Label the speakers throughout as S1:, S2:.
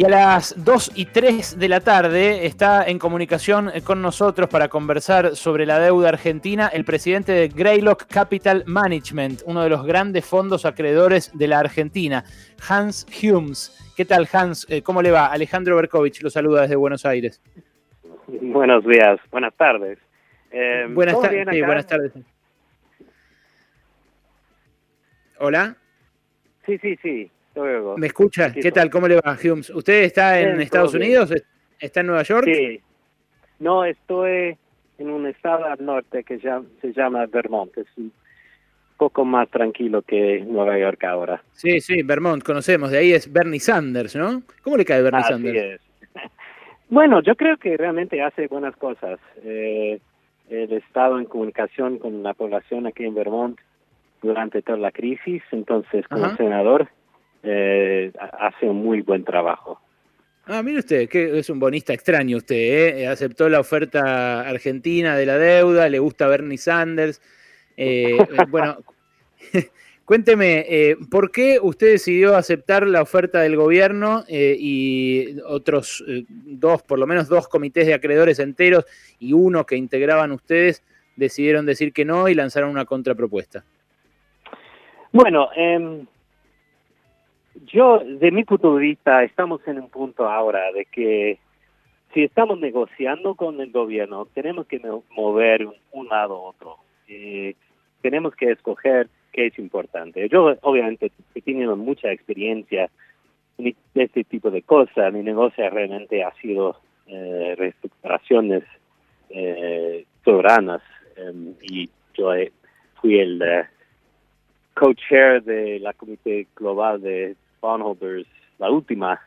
S1: Y a las 2 y 3 de la tarde está en comunicación con nosotros para conversar sobre la deuda argentina el presidente de Greylock Capital Management, uno de los grandes fondos acreedores de la Argentina, Hans Humes. ¿Qué tal, Hans? Eh, ¿Cómo le va? Alejandro Berkovich lo saluda desde Buenos Aires.
S2: Buenos días, buenas tardes.
S1: Eh, buenas, sí, buenas tardes. ¿Hola?
S2: Sí, sí, sí.
S1: ¿Me escucha? ¿Qué tal? ¿Cómo le va, Humes? ¿Usted está en Estados Unidos? ¿Está en Nueva York?
S2: Sí. No, estoy en un estado al norte que se llama Vermont. Es un poco más tranquilo que Nueva York ahora.
S1: Sí, sí, Vermont, conocemos. De ahí es Bernie Sanders, ¿no? ¿Cómo le cae Bernie Sanders?
S2: Bueno, yo creo que realmente hace buenas cosas. Eh, el estado en comunicación con la población aquí en Vermont durante toda la crisis, entonces como senador eh, hace un muy buen trabajo.
S1: Ah, mire usted, que es un bonista extraño usted, ¿eh? aceptó la oferta argentina de la deuda, le gusta Bernie Sanders. Eh, eh, bueno, cuénteme, ¿por qué usted decidió aceptar la oferta del gobierno y otros dos, por lo menos dos comités de acreedores enteros y uno que integraban ustedes decidieron decir que no y lanzaron una contrapropuesta?
S2: Bueno, eh, yo, de mi punto de vista, estamos en un punto ahora de que si estamos negociando con el gobierno, tenemos que mover un, lado u otro. Eh, tenemos que escoger qué es importante. Yo, obviamente, he tenido mucha experiencia en este tipo de cosas. Mi negocio realmente ha sido eh, reestructuraciones eh, soberanas em, y yo fui el eh, co-chair de la Comité Global de bondholders la última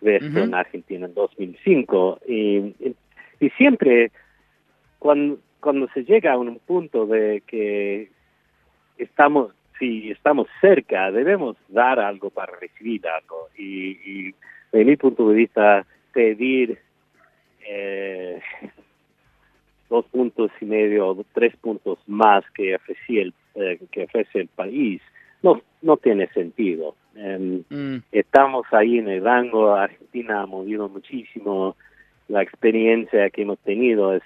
S2: vez en Argentina en 2005 y, y, siempre cuando cuando se llega a un punto de que estamos si estamos cerca debemos dar algo para recibir algo. Y, y de mi punto de vista pedir eh, dos puntos y medio o tres puntos más que ofrecía el eh, que ofrece el país no no tiene sentido Em, mm. Estamos ahí en el rango, Argentina ha movido muchísimo, la experiencia que hemos tenido es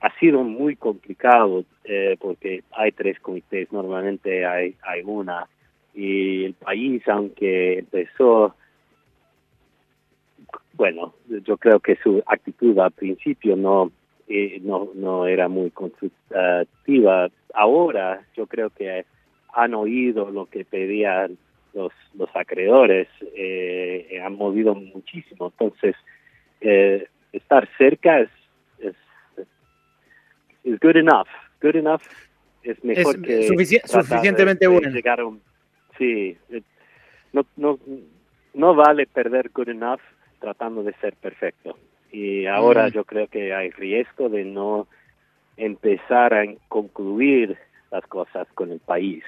S2: ha sido muy complicado eh, porque hay tres comités, normalmente hay, hay una, y el país, aunque empezó, bueno, yo creo que su actitud al principio no, eh, no, no era muy constructiva. Ahora yo creo que han oído lo que pedían los, los acreedores eh, han movido muchísimo. Entonces, eh, estar cerca es, es, es, good enough. Good enough es mejor que
S1: suficientemente bueno.
S2: sí, eh, no, no, no vale perder good enough tratando de ser perfecto. Y ahora mm. yo creo que hay riesgo de no empezar a concluir las cosas con el país.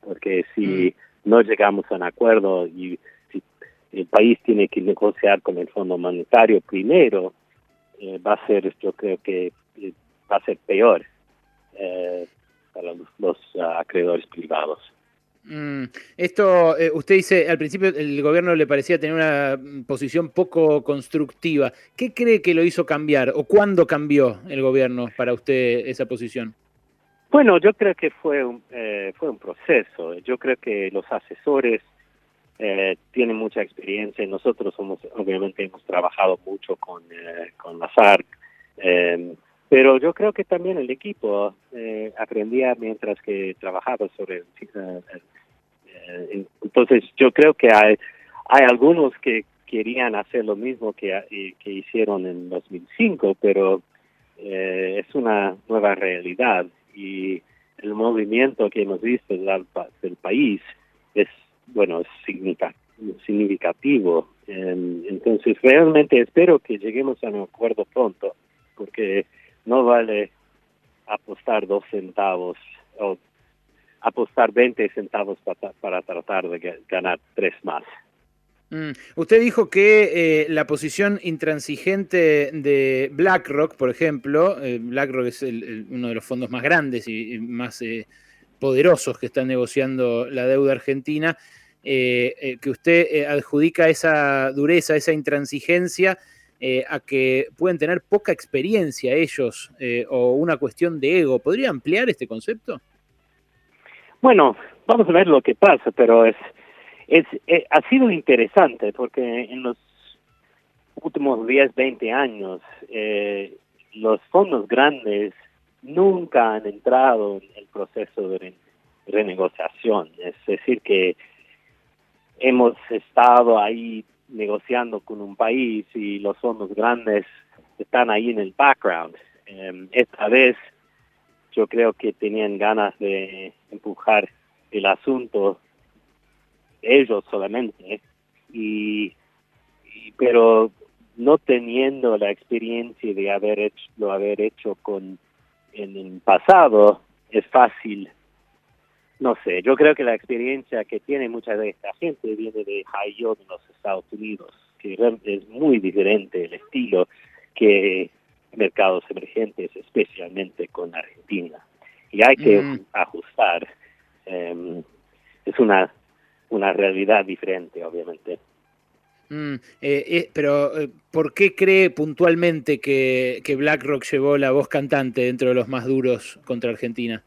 S2: Porque si mm no llegamos a un acuerdo y si el país tiene que negociar con el Fondo Monetario primero, eh, va a ser, yo creo que eh, va a ser peor eh, para los, acreedores privados.
S1: Mm, esto, usted dice, al principio el gobierno le parecía tener una posición poco constructiva. ¿Qué cree que lo hizo cambiar o cuándo cambió el gobierno para usted esa posición?
S2: Bueno, yo creo que fue un, eh, fue un proceso. Yo creo que los asesores eh, tienen mucha experiencia. Nosotros somos, obviamente, hemos trabajado mucho con, eh, con la FARC, em, pero yo creo que también el equipo eh, aprendía mientras que trabajaba sobre. entonces, yo creo que hay, hay algunos que querían hacer lo mismo que, que hicieron en 2005, pero es una nueva realidad y el movimiento que hemos visto del, país es, bueno, es significativo. Entonces, realmente espero que lleguemos a un acuerdo pronto, porque no vale apostar dos centavos o apostar 20 centavos para, para tratar de ganar tres más.
S1: Mm. Usted dijo que eh, la posición intransigente de BlackRock, por ejemplo, eh, BlackRock es uno de los fondos más grandes y, más eh, poderosos que están negociando la deuda argentina, que usted adjudica esa dureza, esa intransigencia a que pueden tener poca experiencia ellos o una cuestión de ego. ¿Podría ampliar este concepto?
S2: Bueno, vamos a ver lo que pasa, pero es, es, ha sido interesante porque en los últimos 10, 20 años eh, los fondos grandes nunca han entrado en el proceso de renegociación. Es decir, que hemos estado ahí negociando con un país y los fondos grandes están ahí en el background. Em, esta vez yo creo que tenían ganas de empujar el asunto ellos solamente y pero no teniendo la experiencia de haber hecho, lo haber hecho con en el pasado, es fácil. No sé, yo creo que la experiencia que tiene mucha de esta gente viene de Ohio, en los Estados Unidos, que es muy diferente el estilo que mercados emergentes, especialmente con Argentina. Y hay que mm. ajustar. Em, es una, una realidad diferente, obviamente.
S1: Mm, eh, eh, pero, eh, ¿por qué cree puntualmente que, que, BlackRock llevó la voz cantante dentro de los más duros contra Argentina?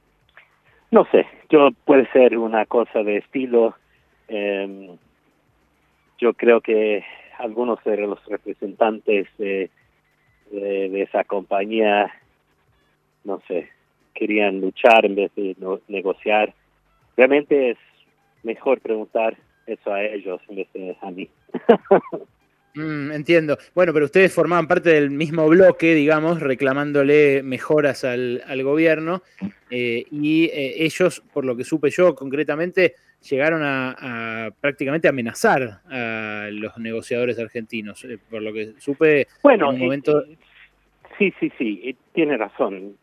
S2: No sé, yo puede ser una cosa de estilo. Em, yo creo que algunos de los representantes de, de, esa compañía, no sé, querían luchar en vez de negociar. Realmente es mejor preguntar eso a ellos en vez de a mí.
S1: Mm, entiendo. Bueno, pero ustedes formaban parte del mismo bloque, digamos, reclamándole mejoras al, gobierno eh, y eh, ellos, por lo que supe yo concretamente, llegaron a, prácticamente amenazar a los negociadores argentinos, eh, por lo que supe
S2: bueno, en un momento... sí, sí, sí, tiene razón.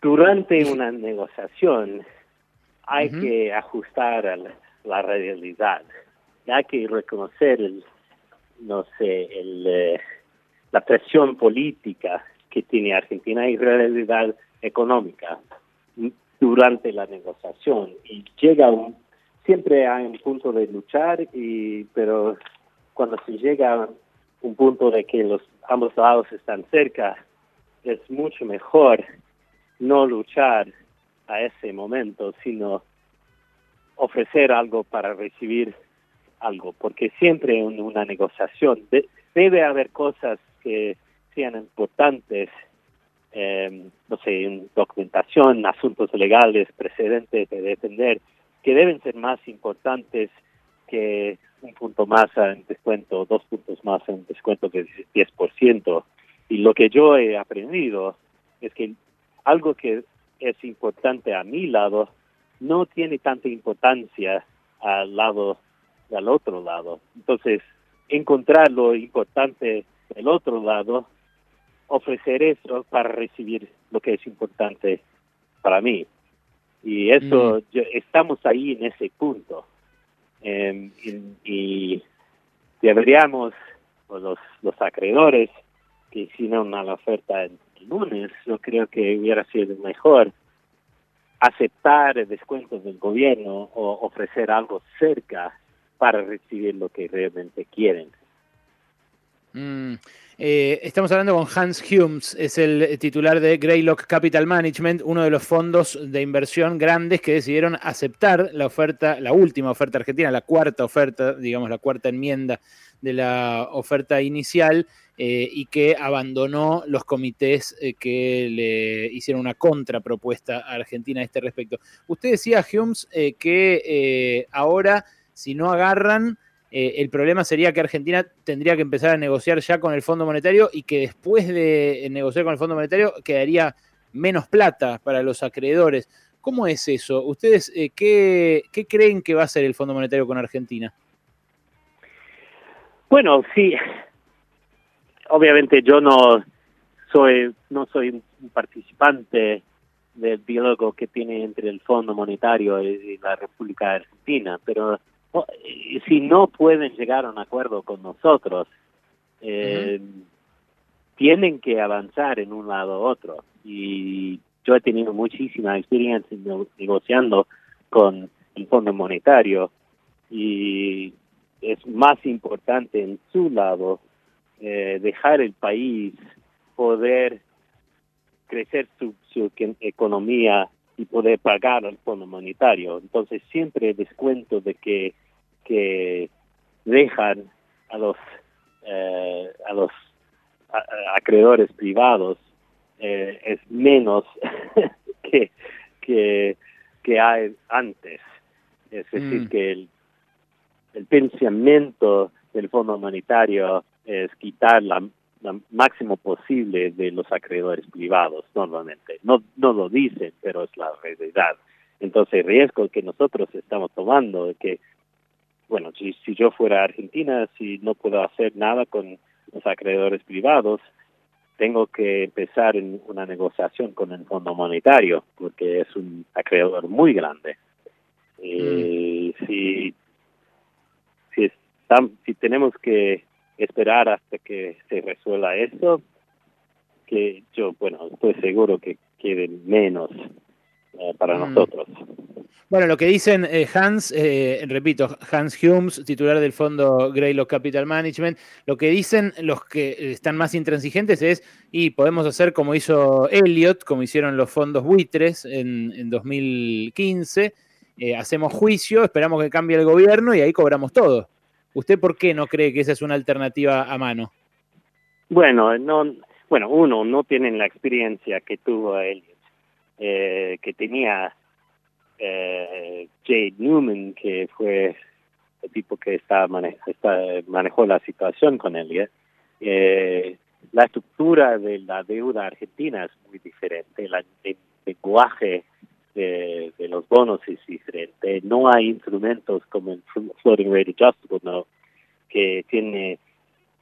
S2: durante una negociación hay que ajustar a la, realidad. Hay que reconocer, el, no sé, el, eh, la presión política que tiene Argentina y realidad económica durante la negociación. Y llega un, siempre hay un punto de luchar, y pero cuando se llega a un punto de que los ambos lados están cerca, es mucho mejor no luchar a ese momento, sino ofrecer algo para recibir algo, porque siempre en una negociación debe haber cosas que sean importantes, eh, no sé, en documentación, asuntos legales, precedentes de defender, que deben ser más importantes que un punto más en descuento, dos puntos más en descuento que 10%. Y lo que yo he aprendido es que algo que es importante a mi lado, no tiene tanta importancia al lado del otro lado. Entonces, encontrar lo importante del otro lado, ofrecer eso para recibir lo que es importante para mí. Y eso, mm. estamos ahí en ese punto. Em, y, deberíamos, los, los acreedores que hicieron la oferta el lunes, yo creo que hubiera sido mejor aceptar descuentos del gobierno o ofrecer algo cerca para recibir lo que realmente quieren.
S1: Mm, eh, estamos hablando con Hans Humes, es el titular de Greylock Capital Management, uno de los fondos de inversión grandes que decidieron aceptar la oferta, la última oferta argentina, la cuarta oferta, digamos la cuarta enmienda de la oferta inicial eh, y que abandonó los comités eh, que le hicieron una contrapropuesta a Argentina a este respecto. Usted decía, Humes, que ahora si no agarran eh, el problema sería que Argentina tendría que empezar a negociar ya con el Fondo Monetario y que después de negociar con el Fondo Monetario quedaría menos plata para los acreedores. ¿Cómo es eso? ¿Ustedes eh, qué, creen que va a hacer el Fondo Monetario con Argentina?
S2: Bueno, sí. Obviamente yo no soy no soy un participante del diálogo que tiene entre el Fondo Monetario y la República Argentina, pero si no pueden llegar a un acuerdo con nosotros, eh, tienen que avanzar en un lado u otro. Y yo he tenido muchísima experiencia negociando con el Fondo Monetario y es más importante en su lado eh, dejar el país poder crecer su, su economía y poder pagar al Fondo Monetario. Entonces siempre descuento de que, que dejan a los eh, a los acreedores privados eh, es menos que, que, que hay antes. Es decir, mm. que el, el pensamiento del Fondo Monetario es quitar la, máximo posible de los acreedores privados normalmente. No, no lo dicen, pero es la realidad. Entonces el riesgo que nosotros estamos tomando es que, bueno, si, si yo fuera a Argentina, si no puedo hacer nada con los acreedores privados, tengo que empezar en una negociación con el Fondo Monetario, porque es un acreedor muy grande. Y mm. si, si, si tenemos que esperar hasta que se resuelva eso, que yo, bueno, estoy seguro que queden menos eh, para mm. nosotros.
S1: Bueno, lo que dicen eh, Hans, eh, repito, Hans Humes, titular del fondo Greylock Capital Management, lo que dicen los que están más intransigentes es, y podemos hacer como hizo Elliot, como hicieron los fondos buitres en, en 2015, hacemos juicio, esperamos que cambie el gobierno y ahí cobramos todo. ¿Usted por qué no cree que esa es una alternativa a mano?
S2: Bueno, no, bueno, uno no tiene la experiencia que tuvo Elliot, eh, que tenía eh, Jade Newman, que fue el tipo que está, manejó la situación con Elliot. Eh, la estructura de la deuda argentina es muy diferente, el lenguaje de, los bonos es diferente. No hay instrumentos como el Floating Rate Adjustable Note que tiene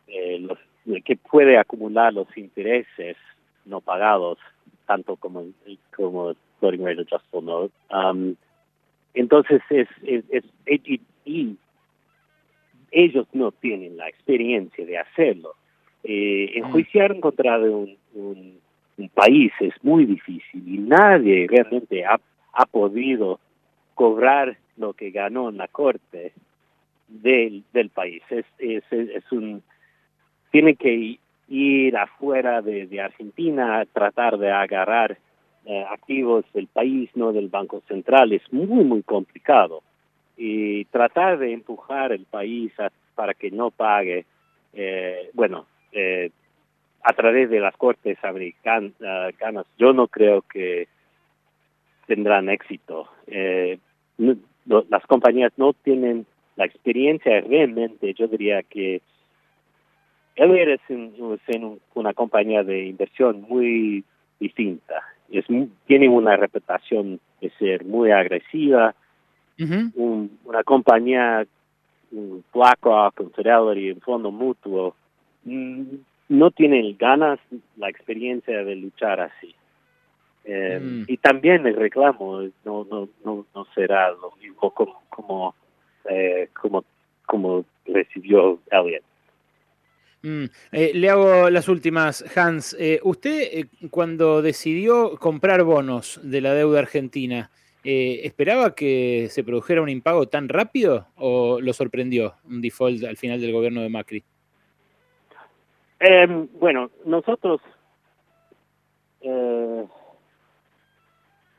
S2: eh, los que puede acumular los intereses no pagados tanto como como el Floating Rate Adjustable Note. Um, entonces es, es, es, y ellos no tienen la experiencia de hacerlo. Eh, enjuiciar contra un, un un país es muy difícil y nadie realmente ha, ha podido cobrar lo que ganó en la corte del, del país. Es, es, es un tiene que ir afuera de, Argentina a tratar de agarrar eh, activos del país, no del Banco Central, es muy, muy complicado. Y tratar de empujar el país para que no pague, eh, bueno, eh, a través de las cortes americanas, yo no creo que tendrán éxito. Eh, las compañías no tienen la experiencia realmente, yo diría que Elliot es, una compañía de inversión muy distinta. Es, tiene una reputación de ser muy agresiva. una compañía, un BlackRock, un Fidelity, un fondo mutuo, mm, no tienen ganas, la experiencia de luchar así. Eh, mm. Y también el reclamo no no no, no será lo mismo como como eh, como, como recibió Elliot.
S1: Mm. Eh, le hago las últimas, Hans. usted cuando decidió comprar bonos de la deuda argentina, ¿esperaba que se produjera un impago tan rápido o lo sorprendió un default al final del gobierno de Macri?
S2: Eh, bueno, nosotros eh,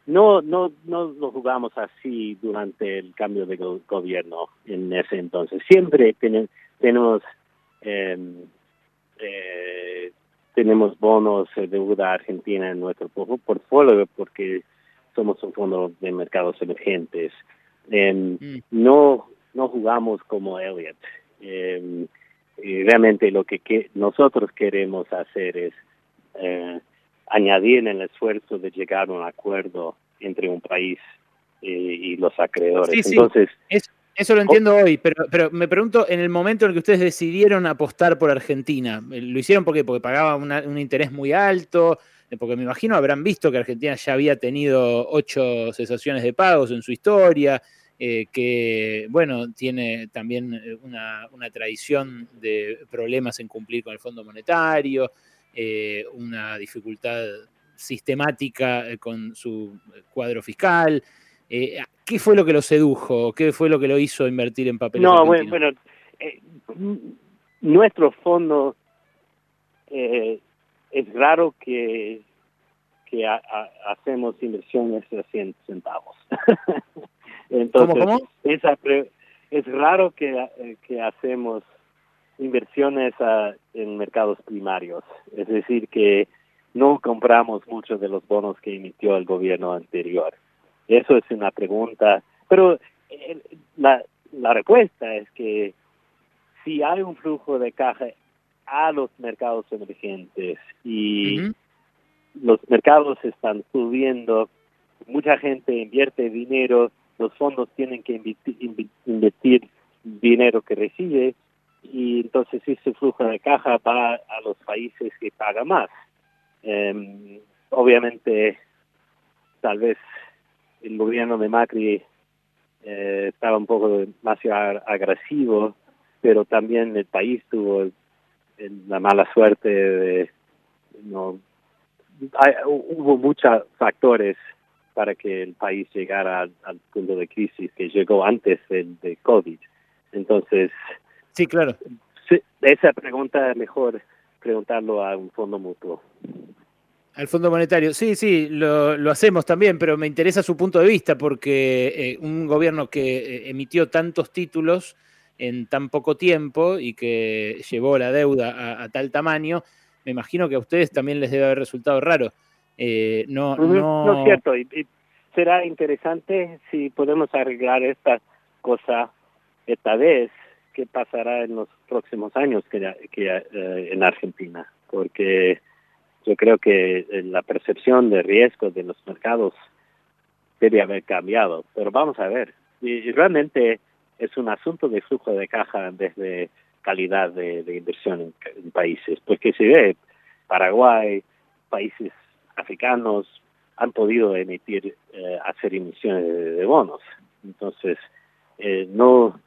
S2: no, no, no lo jugamos así durante el cambio de gobierno en ese entonces. Siempre tenemos em, eh, tenemos bonos de deuda argentina en nuestro portfolio porque somos un fondo de mercados emergentes. Em, mm. No no jugamos como Elliot. Eh, y realmente lo que, nosotros queremos hacer es eh, añadir en el esfuerzo de llegar a un acuerdo entre un país y, los acreedores. Entonces,
S1: eso lo entiendo hoy, pero, pero me pregunto, en el momento en el que ustedes decidieron apostar por Argentina, eh, ¿lo hicieron porque, porque pagaba un interés muy alto? Eh, porque me imagino habrán visto que Argentina ya había tenido ocho cesaciones de pagos en su historia, eh, que, bueno, tiene también eh, una, tradición de problemas en cumplir con el Fondo Monetario, eh, una dificultad sistemática con su cuadro fiscal. ¿Qué fue lo que lo sedujo? ¿Qué fue lo que lo hizo invertir en papeles
S2: No, bueno, nuestro fondo es raro que que hacemos inversiones de 100 centavos. Entonces, ¿Cómo, es raro que, que hacemos inversiones en mercados primarios, es decir, que no compramos muchos de los bonos que emitió el gobierno anterior. Eso es una pregunta, pero eh, la, la respuesta es que si hay un flujo de caja a los mercados emergentes y los mercados están subiendo, mucha gente invierte dinero, los fondos tienen que invertir, dinero que recibe y entonces ese flujo de caja va a los países que pagan más. Em, obviamente, tal vez el gobierno de Macri eh, estaba un poco más agresivo, pero también el país tuvo la mala suerte de no hubo muchos factores para que el país llegara al, punto de crisis que llegó antes del de COVID. Entonces,
S1: sí, claro.
S2: esa pregunta es mejor preguntarlo a un fondo mutuo.
S1: Al Fondo Monetario, sí, sí, lo, lo, hacemos también, pero me interesa su punto de vista porque eh, un gobierno que eh, emitió tantos títulos en tan poco tiempo y que llevó la deuda a tal tamaño, me imagino que a ustedes también les debe haber resultado raro. Eh, no,
S2: no... es cierto. Y, será interesante si podemos arreglar esta cosa esta vez, qué pasará en los próximos años que, que eh, en Argentina, porque yo creo que eh, la percepción de riesgo de los mercados debe haber cambiado, pero vamos a ver. Y, realmente es un asunto de flujo de caja desde calidad de, inversión en, países, porque se ve Paraguay, países africanos han podido emitir, eh, hacer emisiones de, bonos. Entonces, eh, no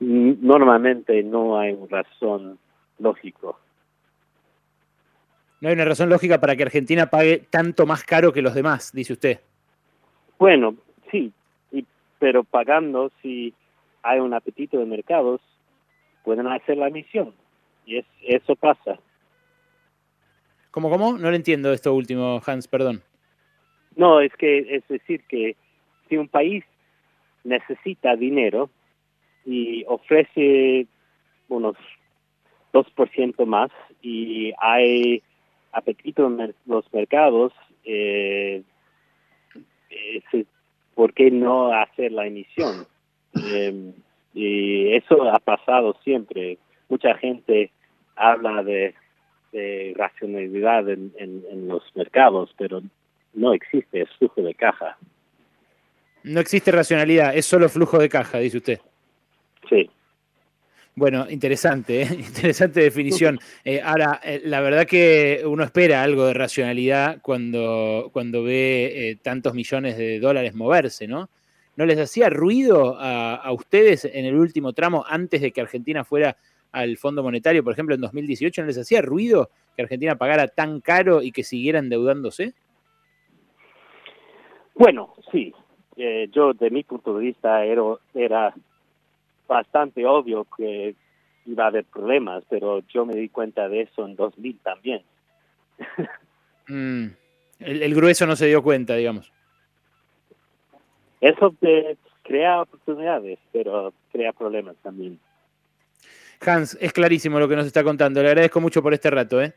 S2: normalmente no hay una razón lógico.
S1: No hay una razón lógica para que Argentina pague tanto más caro que los demás, dice usted.
S2: Bueno, sí, pero pagando si hay un apetito de mercados, pueden hacer la emisión. Y es, eso pasa.
S1: ¿Cómo, cómo? No lo entiendo esto último, Hans, perdón.
S2: No, es que es decir que si un país necesita dinero y ofrece unos 2% más y hay apetito en los mercados, eh, ¿por qué no hacer la emisión? Eh, y eso ha pasado siempre. Mucha gente habla de, racionalidad en, en, los mercados, pero no existe, es flujo de caja.
S1: No existe racionalidad, es solo flujo de caja, dice usted.
S2: Sí.
S1: Bueno, interesante, ¿eh? interesante definición. Eh, ahora, eh, la verdad que uno espera algo de racionalidad cuando, cuando ve tantos millones de dólares moverse, ¿no? ¿No les hacía ruido a, ustedes en el último tramo antes de que Argentina fuera al Fondo Monetario, por ejemplo, en 2018? ¿No les hacía ruido que Argentina pagara tan caro y que siguiera endeudándose?
S2: Bueno, sí. Eh, yo, de mi punto de vista, era, era bastante obvio que iba a haber problemas, pero yo me di cuenta de eso en 2000 también.
S1: Mm. el, grueso no se dio cuenta, digamos.
S2: Eso crea oportunidades, pero crea problemas también.
S1: Hans, es clarísimo lo que nos está contando. Le agradezco mucho por este rato. ¿eh?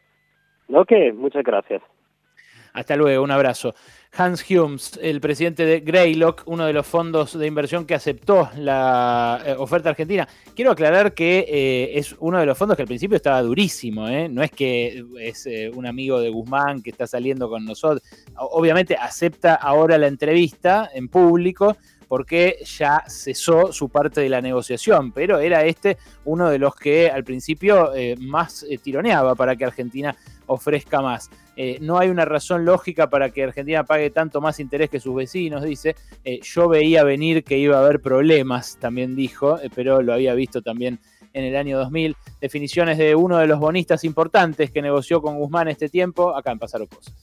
S2: Ok, muchas gracias.
S1: Hasta luego, un abrazo. Hans Humes, el presidente de Greylock, uno de los fondos de inversión que aceptó la eh, oferta argentina. Quiero aclarar que eh, es uno de los fondos que al principio estaba durísimo, ¿eh? no es que es un amigo de Guzmán que está saliendo con nosotros. Obviamente acepta ahora la entrevista en público porque ya cesó su parte de la negociación, pero era este uno de los que al principio más tironeaba para que Argentina ofrezca más. Eh, no hay una razón lógica para que Argentina pague tanto más interés que sus vecinos, dice. Eh, yo veía venir que iba a haber problemas, también dijo, eh, pero lo había visto también en el año 2000. Definiciones de uno de los bonistas importantes que negoció con Guzmán este tiempo, acá en Pasaron Cosas.